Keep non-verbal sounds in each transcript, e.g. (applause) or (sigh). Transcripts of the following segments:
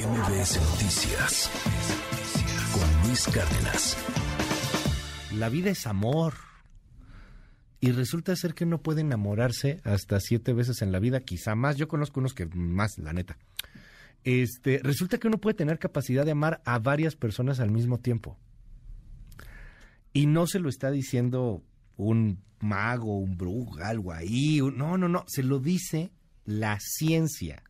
MBS Noticias con Luis Cárdenas. La vida es amor. Y resulta ser que uno puede enamorarse hasta siete veces en la vida, quizá más. Yo conozco unos que más, la neta. Este, resulta que uno puede tener capacidad de amar a varias personas al mismo tiempo. Y no se lo está diciendo un mago, un brujo, algo ahí. No, no, no. Se lo dice la ciencia.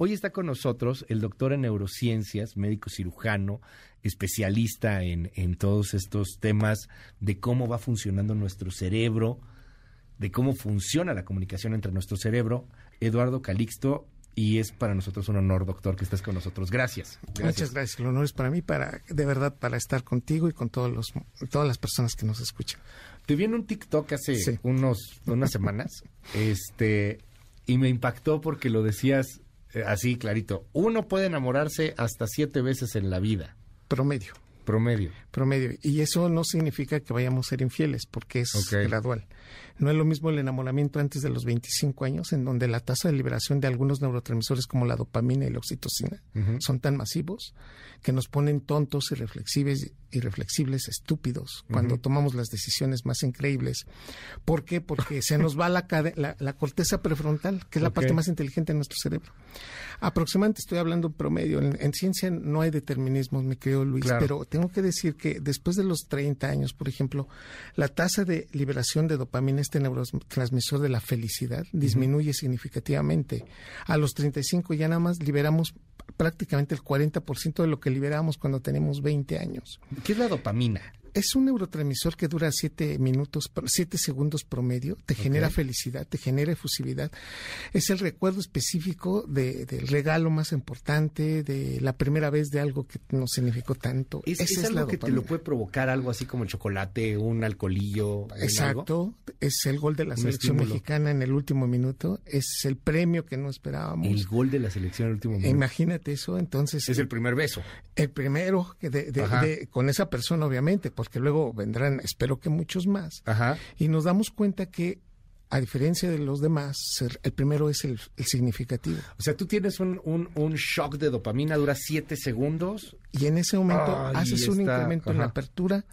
Hoy está con nosotros el doctor en neurociencias, médico cirujano, especialista en, en, todos estos temas de cómo va funcionando nuestro cerebro, de cómo funciona la comunicación entre nuestro cerebro, Eduardo Calixto. Y es para nosotros un honor, doctor, que estés con nosotros. Gracias. gracias. Muchas gracias. El honor es para mí, para de verdad, para estar contigo y con todos los, todas las personas que nos escuchan. Te vi en un TikTok hace sí. unos, unas semanas, (laughs) este, y me impactó porque lo decías así clarito, uno puede enamorarse hasta siete veces en la vida. Promedio. Promedio. Promedio. Y eso no significa que vayamos a ser infieles, porque es okay. gradual. No es lo mismo el enamoramiento antes de los 25 años, en donde la tasa de liberación de algunos neurotransmisores como la dopamina y la oxitocina uh -huh. son tan masivos que nos ponen tontos, irreflexibles, irreflexibles estúpidos, cuando uh -huh. tomamos las decisiones más increíbles. ¿Por qué? Porque se nos va la, la, la corteza prefrontal, que es la okay. parte más inteligente de nuestro cerebro. Aproximadamente estoy hablando en promedio. En, en ciencia no hay determinismos, me creo Luis, claro. pero tengo que decir que después de los 30 años, por ejemplo, la tasa de liberación de dopamina, este neurotransmisor de la felicidad, uh -huh. disminuye significativamente. A los 35 ya nada más liberamos prácticamente el 40% de lo que liberamos cuando tenemos 20 años. ¿Qué es la dopamina? Es un neurotransmisor que dura 7 minutos, 7 segundos promedio, te okay. genera felicidad, te genera efusividad. Es el recuerdo específico de, del regalo más importante, de la primera vez de algo que nos significó tanto. Es, es, es algo que te lo puede provocar algo así como el chocolate, un alcoholillo. Exacto, es el gol de la un selección estímulo. mexicana en el último minuto, es el premio que no esperábamos. El gol de la selección en el último minuto. Imagínate eso, entonces. Es el primer beso. El primero, de, de, de, con esa persona obviamente, porque luego vendrán, espero que muchos más. Ajá. Y nos damos cuenta que a diferencia de los demás, el primero es el, el significativo. O sea, tú tienes un, un, un, shock de dopamina, dura siete segundos. Y en ese momento haces está, un incremento ajá. en la apertura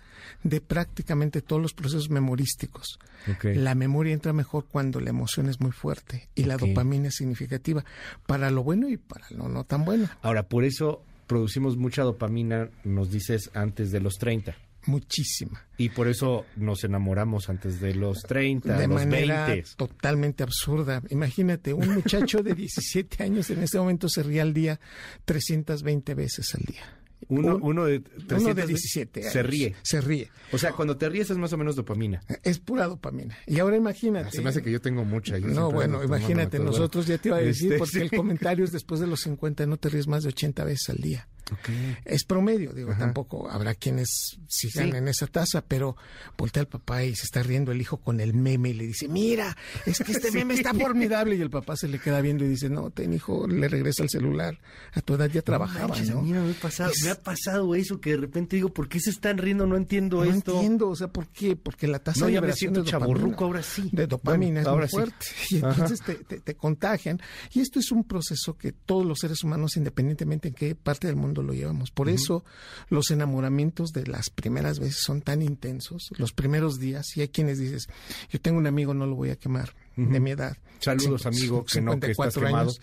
de prácticamente todos los procesos memorísticos. Okay. La memoria entra mejor cuando la emoción es muy fuerte y la dopamina es significativa, para lo bueno y para lo no tan bueno. Ahora, por eso producimos mucha dopamina, nos dices, antes de los 30 muchísima. Y por eso nos enamoramos antes de los 30, de los manera 20. totalmente absurda. Imagínate, un muchacho de 17 años en este momento se ríe al día 320 veces al día. Uno, uno, de 300, uno de 17 años. Se ríe. Se ríe. O sea, cuando te ríes es más o menos dopamina. Es pura dopamina. Y ahora imagínate. Se me hace que yo tengo mucha. Yo no, bueno, imagínate, nosotros ya te iba a decir, este, porque sí. el comentario es después de los 50, no te ríes más de 80 veces al día. Okay. Es promedio, digo, Ajá. tampoco habrá quienes sigan sí. en esa tasa, pero voltea al papá y se está riendo el hijo con el meme y le dice, mira, es que este (laughs) sí. meme está formidable y el papá se le queda viendo y dice, no, ten hijo, le regresa el celular, a tu edad ya trabajaba, no, ¿no? Mira, me, ha pasado, es... me ha pasado eso que de repente digo, ¿por qué se están riendo? No entiendo no esto. No entiendo, o sea, ¿por qué? Porque la tasa no, de de chaborruco ahora sí. De dopamina bueno, es muy fuerte sí. (laughs) y entonces te, te, te contagian y esto es un proceso que todos los seres humanos, independientemente en qué parte del mundo lo llevamos, por eso los enamoramientos de las primeras veces son tan intensos, los primeros días, y hay quienes dices, yo tengo un amigo, no lo voy a quemar, uh -huh. de mi edad. Saludos, Cin amigo, que no, que estás quemado. Años,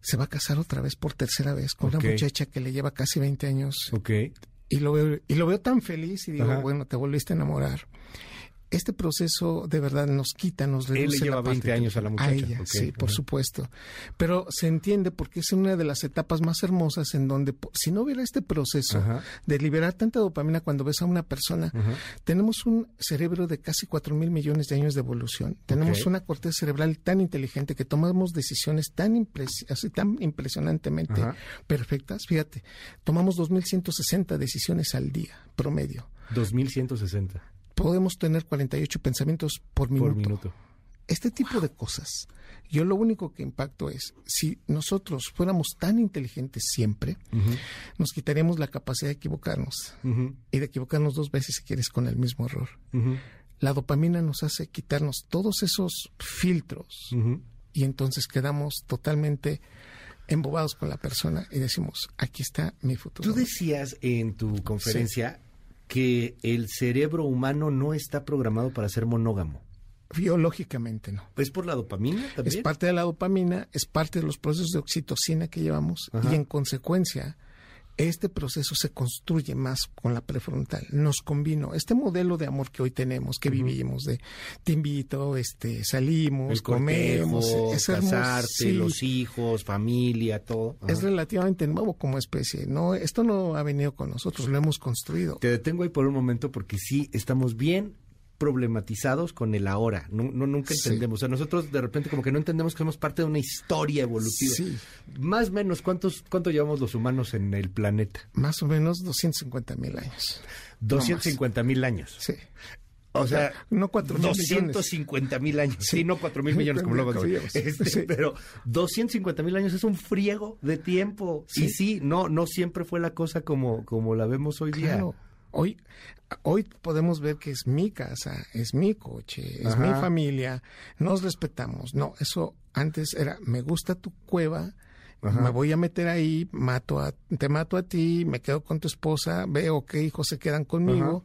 se va a casar otra vez por tercera vez con okay. una muchacha que le lleva casi 20 años. Y lo veo, y lo veo tan feliz y digo, Ajá. bueno, te volviste a enamorar este proceso de verdad nos quita, nos reduce. Él le lleva la 20 años a la muchacha. A ella, okay. sí, por uh -huh. supuesto. Pero se entiende porque es una de las etapas más hermosas en donde, si no hubiera este proceso uh -huh. de liberar tanta dopamina cuando ves a una persona, uh -huh. tenemos un cerebro de casi 4 mil millones de años de evolución. Tenemos okay. una corteza cerebral tan inteligente que tomamos decisiones tan, impres así, tan impresionantemente perfectas. Fíjate, tomamos 2.160 decisiones al día, promedio. 2.160 podemos tener 48 pensamientos por minuto. Por minuto. Este tipo de cosas, yo lo único que impacto es, si nosotros fuéramos tan inteligentes siempre, uh -huh. nos quitaríamos la capacidad de equivocarnos. Uh -huh. Y de equivocarnos dos veces si quieres con el mismo error. Uh -huh. La dopamina nos hace quitarnos todos esos filtros y entonces quedamos totalmente embobados con la persona y decimos, aquí está mi futuro. Tú decías en tu conferencia que el cerebro humano no está programado para ser monógamo. Biológicamente no. ¿Es por la dopamina también? Es parte de la dopamina, es parte de los procesos de oxitocina que llevamos y en consecuencia este proceso se construye más con la prefrontal. Nos combino este modelo de amor que hoy tenemos, que vivimos, de te invito, este, salimos, comemos, es casarte, los hijos, familia, todo. Es relativamente nuevo como especie. No, esto no ha venido con nosotros, lo hemos construido. Te detengo ahí por un momento porque sí estamos bien problematizados con el ahora. No, nunca entendemos. O sea, nosotros de repente como que no entendemos que somos parte de una historia evolutiva. Sí. Más o menos, ¿cuántos, ¿cuánto llevamos los humanos en el planeta? Más o menos 250 mil años. 250 mil años. Sí. O sea, no 4 250 mil años. Sí. no 4 mil millones como lo este, Pero 250 mil años es un friego de tiempo. Y sí, no, no siempre fue la cosa como, como la vemos hoy día. Hoy, hoy podemos ver que es mi casa, es mi coche, es mi familia, nos respetamos. No, eso antes era, me gusta tu cueva, me voy a meter ahí, mato a, te mato a ti, me quedo con tu esposa, veo que hijos se quedan conmigo.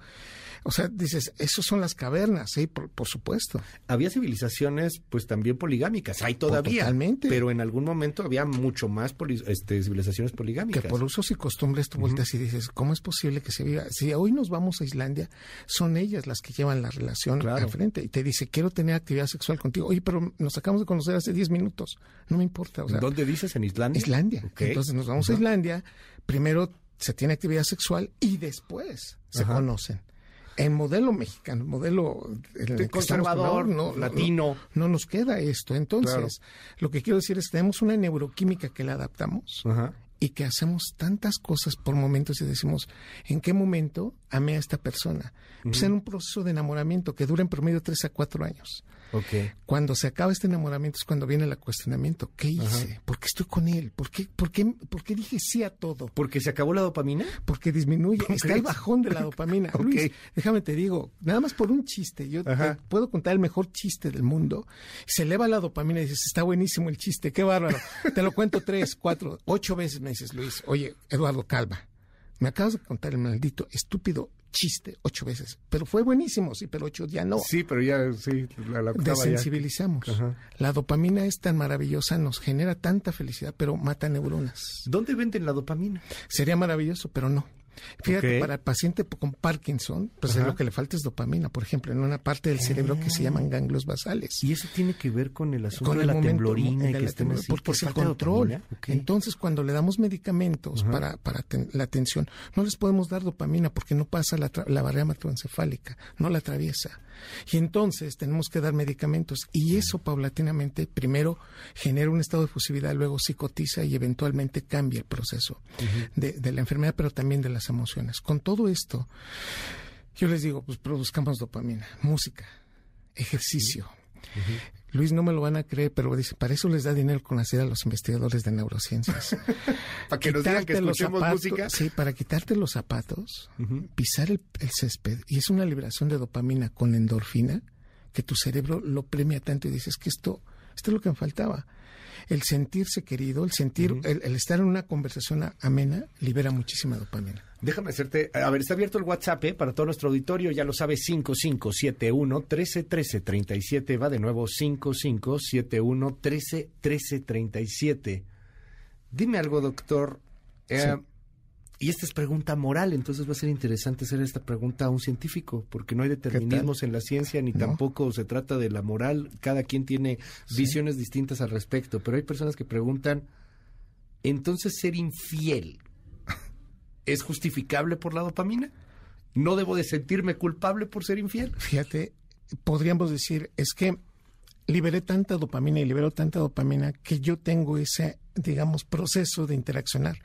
O sea, dices, esos son las cavernas, sí, por, supuesto. Había civilizaciones, pues también poligámicas, hay todavía. Totalmente. Pero en algún momento había mucho más este, civilizaciones poligámicas. Que por usos y costumbres tú vueltas y dices, ¿cómo es posible que se viva? Si hoy nos vamos a Islandia, son ellas las que llevan la relación al frente y te dice, quiero tener actividad sexual contigo. Oye, pero nos acabamos de conocer hace 10 minutos. No me importa. O sea, ¿Dónde dices? ¿En Islandia? Islandia. Entonces nos vamos a Islandia, primero se tiene actividad sexual y después se conocen el modelo mexicano, el modelo conservador, no, latino. No, nos queda esto. Entonces, lo que quiero decir es que tenemos una neuroquímica que la adaptamos y que hacemos tantas cosas por momentos y decimos, ¿en qué momento amé a esta persona? Pues en un proceso de enamoramiento que dura en promedio tres a cuatro años. Cuando se acaba este enamoramiento es cuando viene el cuestionamiento. ¿Qué hice? ¿Por qué estoy con él? ¿Por qué, por, qué, ¿Por qué dije sí a todo? ¿Porque se acabó la dopamina? Porque disminuye. Está el bajón de la (laughs) dopamina. Luis, déjame te digo, nada más por un chiste. Yo puedo contar el mejor chiste del mundo. Se eleva la dopamina y dices, está buenísimo el chiste, qué bárbaro. te lo cuento tres, (laughs) cuatro, ocho veces me dices, Luis, oye, Eduardo Calva, me acabas de contar el maldito estúpido chiste ocho veces. Pero fue buenísimo, sí, pero ocho ya no. Sí, pero ya, sí, la, la Desensibilizamos. La dopamina es tan maravillosa, nos genera tanta felicidad, pero mata neuronas. ¿Dónde venden la dopamina? Sería maravilloso, pero no. Fíjate, para el paciente con Parkinson, pues lo que le falta es dopamina, por ejemplo, en una parte del cerebro que se ah. llaman ganglios basales. ¿Y eso tiene que ver con el asunto de la temblorina y que estén Porque el control. Entonces, cuando le damos medicamentos para, para la atención, no les podemos dar dopamina porque no pasa la, la barrera hematoencefálica, no la atraviesa. Y entonces tenemos que dar medicamentos y eso paulatinamente primero genera un estado de fusividad, luego psicotiza y eventualmente cambia el proceso de, de la enfermedad, pero también de las emociones. Con todo esto, yo les digo, pues produzcamos dopamina, música, ejercicio. Luis, no me lo van a creer, pero dice, para eso les da dinero con la a los investigadores de neurociencias. (laughs) para que nos digan que escuchemos música. Sí, para quitarte los zapatos, pisar el, césped, y es una liberación de dopamina con endorfina, que tu cerebro lo premia tanto y dices que esto, esto es lo que me faltaba el sentirse querido, el sentir, el, estar en una conversación amena, libera muchísima dopamina. Déjame hacerte, a ver, está abierto el WhatsApp ¿eh? para todo nuestro auditorio, ya lo sabe, 5571 131337, va de nuevo 5571 131337. Dime algo, doctor. Eh, y esta es pregunta moral, entonces va a ser interesante hacer esta pregunta a un científico, porque no hay determinismos en la ciencia, ni tampoco se trata de la moral, cada quien tiene visiones distintas al respecto, pero hay personas que preguntan, entonces ser infiel es justificable por la dopamina? ¿No debo de sentirme culpable por ser infiel? Fíjate, podríamos decir, es que liberé tanta dopamina y libero tanta dopamina que yo tengo ese, digamos, proceso de interaccionar.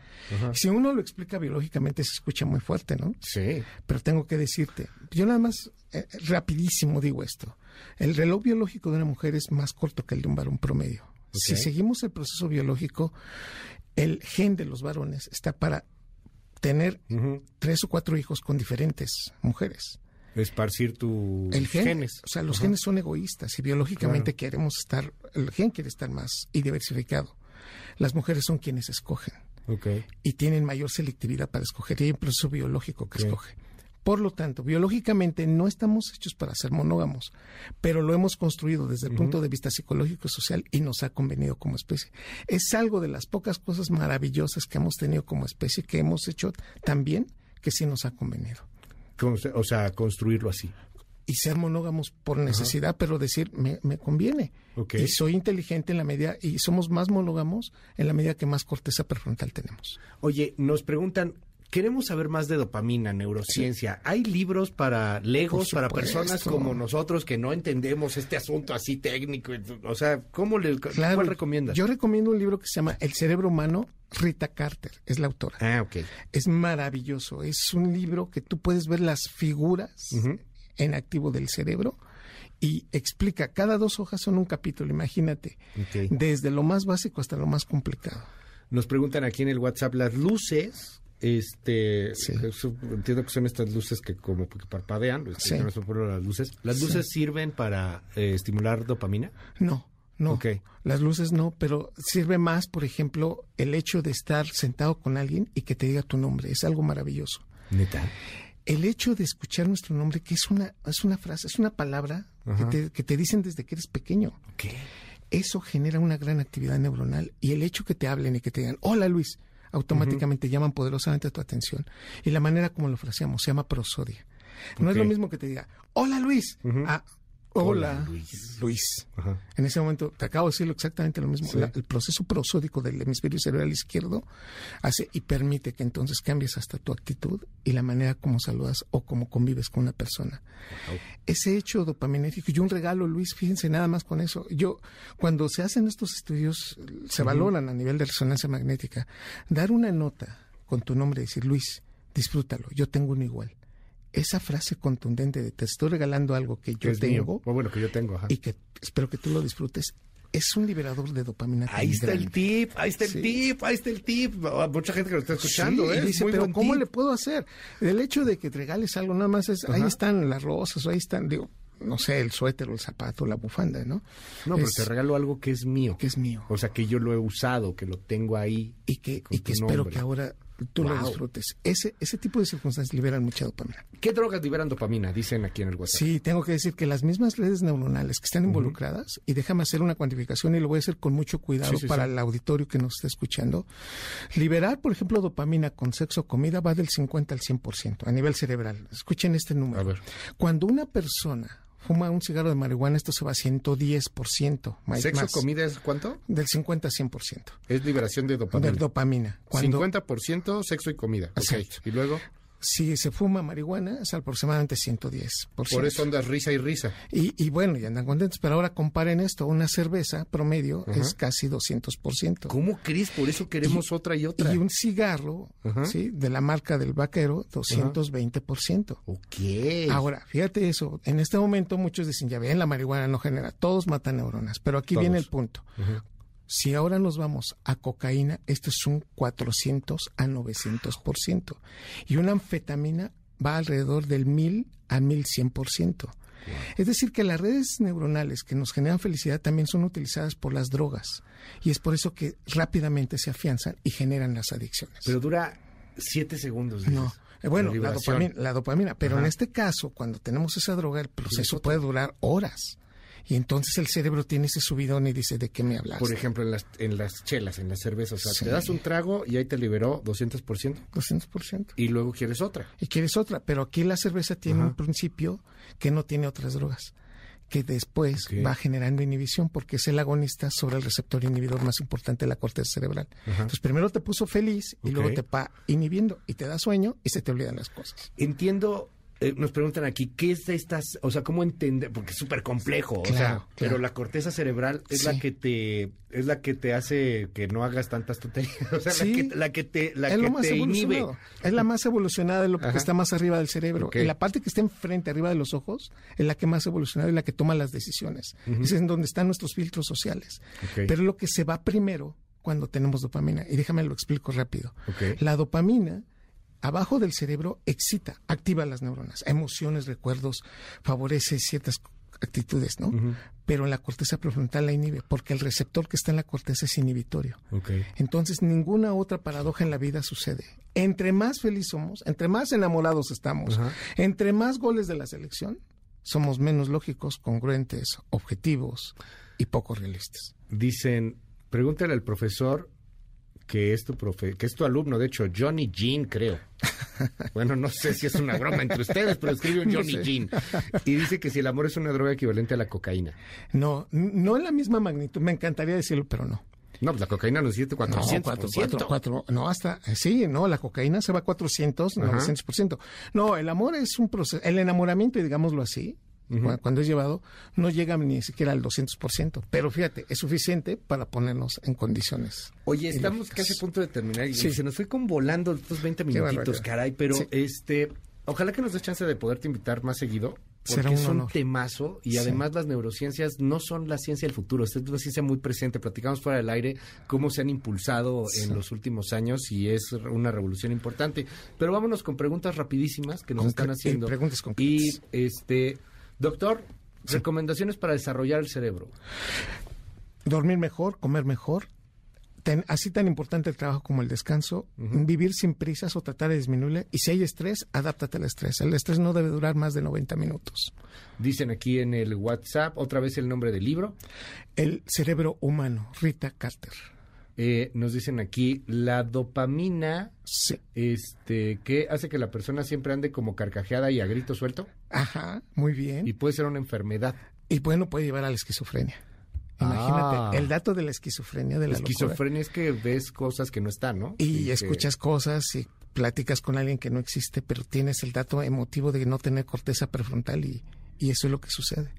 Si uno lo explica biológicamente se escucha muy fuerte, ¿no? Sí. Pero tengo que decirte, yo nada más eh, rapidísimo digo esto. El reloj biológico de una mujer es más corto que el de un varón promedio. Si seguimos el proceso biológico, el gen de los varones está para tener tres o cuatro hijos con diferentes mujeres esparcir tus genes. O sea, los genes son egoístas y biológicamente queremos estar, el gen quiere estar más y diversificado. las mujeres son quienes escogen. Okay. Y tienen mayor selectividad para escoger. Y hay un proceso biológico que escoge. Por lo tanto, biológicamente no estamos hechos para ser monógamos, pero lo hemos construido desde el punto de vista psicológico y social y nos ha convenido como especie. Es algo de las pocas cosas maravillosas que hemos tenido como especie que hemos hecho también que sí nos ha convenido. O sea, construirlo así. Y ser monógamos por necesidad, pero decir, me, me conviene. Okay. Y soy inteligente en la medida, y somos más monógamos en la medida que más corteza prefrontal tenemos. Oye, nos preguntan, queremos saber más de dopamina, neurociencia. Sí. ¿Hay libros para legos, para personas como nosotros que no entendemos este asunto así técnico? O sea, ¿cómo le, claro, ¿cuál recomiendas? Yo recomiendo un libro que se llama El cerebro humano. Rita Carter es la autora. Ah, ok. Es maravilloso. Es un libro que tú puedes ver las figuras uh -huh. en activo del cerebro y explica. Cada dos hojas son un capítulo, imagínate. Okay. Desde lo más básico hasta lo más complicado. Nos preguntan aquí en el WhatsApp las luces este Sí. entiendo que son estas luces que como que parpadean este, Sí. no son por las luces las Sí. luces sirven para eh, estimular dopamina No, no. Las luces no, pero sirve más, por ejemplo, el hecho de estar sentado con alguien y que te diga tu nombre. Es algo maravilloso. neta El hecho de escuchar nuestro nombre, que es una, es una frase, es una palabra que te, que te dicen desde que eres pequeño. Eso genera una gran actividad neuronal. Y el hecho que te hablen y que te digan, hola Luis, automáticamente llaman poderosamente tu atención. Y la manera como lo fraseamos se llama prosodia. No es lo mismo que te diga, hola Luis, a, hola, Hola, Luis. Luis. Ajá. En ese momento, te acabo de decirlo exactamente lo mismo. Sí. La- el proceso prosódico del hemisferio cerebral izquierdo hace y permite que entonces cambies hasta tu actitud y la manera como saludas o como convives con una persona. Ese hecho dopaminérgico y un regalo, Luis, fíjense nada más con eso. Yo, cuando se hacen estos estudios, se valoran a nivel de resonancia magnética. Dar una nota con tu nombre y decir, Luis, disfrútalo, yo tengo uno igual. Esa frase contundente de te estoy regalando algo que yo es mío. tengo O bueno que yo tengo ajá. y que espero que tú lo disfrutes, es un liberador de dopamina. ahí está el tip ahí está el tip ahí está el tip mucha gente que lo está escuchando Sí, ¿eh? y dice, Muy pero ¿cómo tip". le puedo hacer? El hecho de que te regales algo, nada más es, ahí están las rosas, o ahí están, digo, no sé, el suéter o el zapato, la bufanda, ¿no? no pero te regalo algo que es mío que es mío. o sea que yo lo he usado que lo tengo ahí Y que, y que espero nombre. que ahora tú lo disfrutes. Ese, ese tipo de circunstancias liberan mucha dopamina. ¿Qué drogas liberan dopamina? Dicen aquí en el WhatsApp. Sí, tengo que decir que las mismas redes neuronales que están involucradas, y déjame hacer una cuantificación y lo voy a hacer con mucho cuidado Sí, sí, para sí. el auditorio que nos está escuchando. Liberar, por ejemplo, dopamina con sexo o comida va del 50 al 100% a nivel cerebral. Escuchen este número. A ver. Cuando una persona fuma un cigarro de marihuana, esto se va a 110%. Más, ¿Sexo, más, comida es cuánto? Del 50 a 100%. Es liberación de dopamina. De dopamina. Cuando, 50% sexo y comida. Ok. Exacto. Y luego, si se fuma marihuana, es aproximadamente 110%. por eso andas risa y risa. Y, y bueno, ya andan contentos, pero ahora comparen esto, una cerveza promedio es casi 200%. ¿Cómo crees? Por eso queremos otra y otra. Y un cigarro. ¿sí? De la marca del vaquero, 220%. Ok. Ahora, fíjate eso, en este momento muchos dicen, ya ven, la marihuana no genera, todos matan neuronas, pero aquí Todos. viene el punto. Si ahora nos vamos a cocaína, esto es un 400 a 900%. Y una anfetamina va alrededor del 1000 a 1100%. Es decir, que las redes neuronales que nos generan felicidad también son utilizadas por las drogas. Y es por eso que rápidamente se afianzan y generan las adicciones. Pero dura siete segundos. dices. no. Eh, Bueno, la dopamina, la dopamina, pero Ajá. en este caso, cuando tenemos esa droga, el proceso puede durar horas. Y entonces el cerebro tiene ese subidón y dice, ¿de qué me hablas? Por ejemplo, en las, en las chelas, en las cervezas. O sea, Sí. te das un trago y ahí te liberó 200%. 200%. Y luego quieres otra. y quieres otra, pero aquí la cerveza tiene Ajá. un principio que no tiene otras drogas, que después va generando inhibición porque es el agonista sobre el receptor inhibidor más importante de la corteza cerebral. Entonces primero te puso feliz y luego te va inhibiendo y te da sueño y se te olvidan las cosas. Entiendo, eh, nos preguntan aquí, ¿qué es de estas? O sea, ¿cómo entender? Porque es súper complejo, o sea, Claro, pero la corteza cerebral es la que te es la que te hace que no hagas tantas tonterías, (laughs) o sea, Sí. la, que, la que te la es que lo más te inhibe. Es la más evolucionada de lo Ajá. que está más arriba del cerebro. Ok. Y la parte que está enfrente, arriba de los ojos, es la que más evolucionada y la que toma las decisiones. Es en donde están nuestros filtros sociales. Ok. Pero lo que se va primero cuando tenemos dopamina. Y déjame lo explico rápido. La dopamina abajo del cerebro excita, activa las neuronas, emociones, recuerdos, favorece ciertas actitudes, ¿no? Pero en la corteza prefrontal la inhibe, porque el receptor que está en la corteza es inhibitorio. Entonces, ninguna otra paradoja en la vida sucede. Entre más feliz somos, entre más enamorados estamos, entre más goles de la selección, somos menos lógicos, congruentes, objetivos y poco realistas. Dicen, pregúntale al profesor que es tu profe, que es tu alumno, de hecho, Johnny Jean, creo. (laughs) Bueno, no sé si es una broma entre ustedes, pero escribe un Johnny Jean. Y dice que si el amor es una droga equivalente a la cocaína. No, no en la misma magnitud. Me encantaría decirlo, pero no. No, pues la cocaína nos dice 400%. No, no, hasta, sí, no, la cocaína se va a 400, 900%. No, el amor es un proceso, el enamoramiento, digámoslo así, cuando es llevado, no llega ni siquiera al 200%. Pero fíjate, es suficiente para ponernos en condiciones. Oye, estamos casi a punto de terminar y se nos fue con volando estos 20 minutitos, caray. Pero este, ojalá que nos des chance de poderte invitar más seguido. Porque es un temazo y además las neurociencias no son la ciencia del futuro, es una ciencia muy presente. Platicamos fuera del aire cómo se han impulsado en los últimos años y es una revolución importante. Pero vámonos con preguntas rapidísimas que nos están haciendo. Preguntas Y este, Doctor, recomendaciones para desarrollar el cerebro. Dormir mejor, comer mejor, así tan importante el trabajo como el descanso, vivir sin prisas o tratar de disminuirle. Y si hay estrés, adáptate al estrés. El estrés no debe durar más de 90 minutos. Dicen aquí en el WhatsApp, otra vez el nombre del libro. El cerebro humano, Rita Carter. Eh, nos dicen aquí, la dopamina, este, ¿qué hace que la persona siempre ande como carcajeada y a grito suelto? Ajá, muy bien. Y puede ser una enfermedad. Y bueno, puede llevar a la esquizofrenia. Imagínate, ah. el dato de la esquizofrenia de la, esquizofrenia es que ves cosas que no están, ¿no? Y, escuchas cosas y platicas con alguien que no existe, pero tienes el dato emotivo de no tener corteza prefrontal y, y eso es lo que sucede.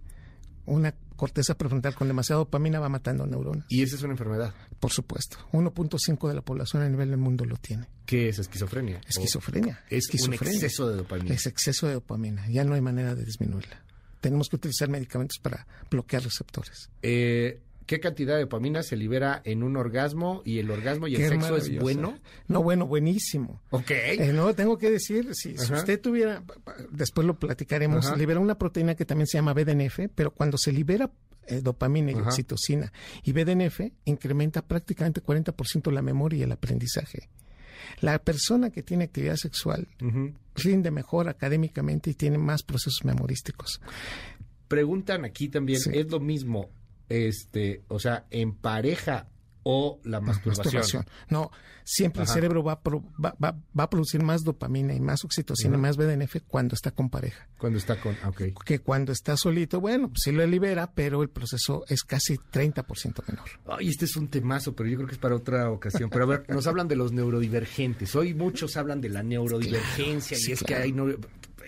Una corteza prefrontal con demasiada dopamina va matando neuronas. ¿Y esa es una enfermedad? Por supuesto. 1.5 de la población a nivel del mundo lo tiene. ¿Qué es esquizofrenia? Esquizofrenia. Es un exceso de dopamina. Es exceso de dopamina. Ya no hay manera de disminuirla. Tenemos que utilizar medicamentos para bloquear receptores. Eh, ¿Qué cantidad de dopamina se libera en un orgasmo y el orgasmo y el sexo es bueno? No, bueno, buenísimo. Ok. Eh, no, tengo que decir, si, usted tuviera, después lo platicaremos, libera una proteína que también se llama BDNF, pero cuando se libera eh, dopamina y oxitocina y BDNF, incrementa prácticamente 40% la memoria y el aprendizaje. La persona que tiene actividad sexual rinde mejor académicamente y tiene más procesos memorísticos. Preguntan aquí también, ¿es lo mismo este, o sea, en pareja o la masturbación. No, siempre el cerebro va a, va, a producir más dopamina y más oxitocina, más BDNF cuando está con pareja. Cuando está con, ah, okay. Que cuando está solito, bueno, pues sí lo libera, pero el proceso es casi 30% menor. Ay, este es un temazo, pero yo creo que es para otra ocasión. Pero a ver, nos hablan de los neurodivergentes. Hoy muchos hablan de la neurodivergencia (laughs) y es que hay no,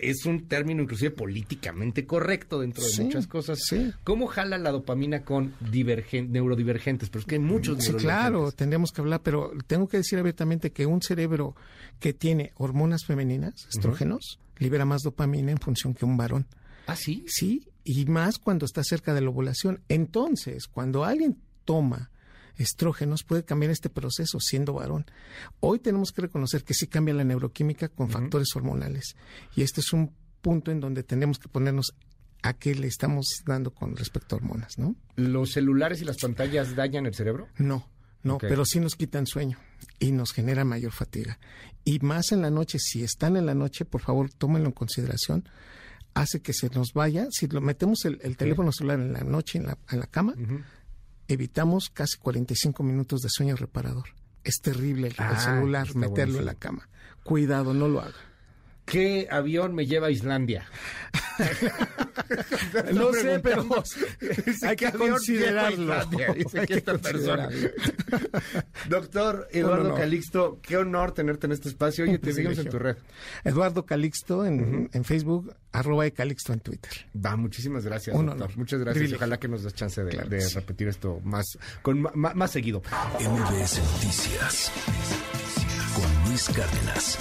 es un término inclusive políticamente correcto dentro de muchas cosas. ¿Cómo jala la dopamina con neurodivergentes? Pero es que hay muchos Sí, claro, tendríamos que hablar, pero tengo que decir abiertamente que un cerebro que tiene hormonas femeninas, estrógenos, libera más dopamina en función que un varón. ¿Ah, sí? Sí, y más cuando está cerca de la ovulación. Entonces, cuando alguien toma estrógenos puede cambiar este proceso siendo varón. Hoy tenemos que reconocer que sí cambia la neuroquímica con factores hormonales y este es un punto en donde tenemos que ponernos a qué le estamos dando con respecto a hormonas, ¿no? ¿Los celulares y las pantallas dañan el cerebro? No, no, pero sí nos quitan sueño y nos genera mayor fatiga. Y más en la noche, si están en la noche, por favor, tómenlo en consideración. Hace que se nos vaya, si lo metemos el, teléfono celular en la noche en la, en la cama, evitamos casi 45 minutos de sueño reparador. Es terrible el, ah, celular, meterlo en la cama. Cuidado, no lo haga. ¿Qué avión me lleva a Islandia? (laughs) no sé, pero hay que considerarlo. Doctor Eduardo Calixto, qué honor tenerte en este espacio. Oye, te seguimos en tu red. Eduardo Calixto en, Facebook, arroba Calixto en Twitter. Va, muchísimas gracias, doctor. Muchas gracias. Ojalá que nos des chance de, repetir esto más, con, más, más seguido. MBS Noticias con Luis Cárdenas.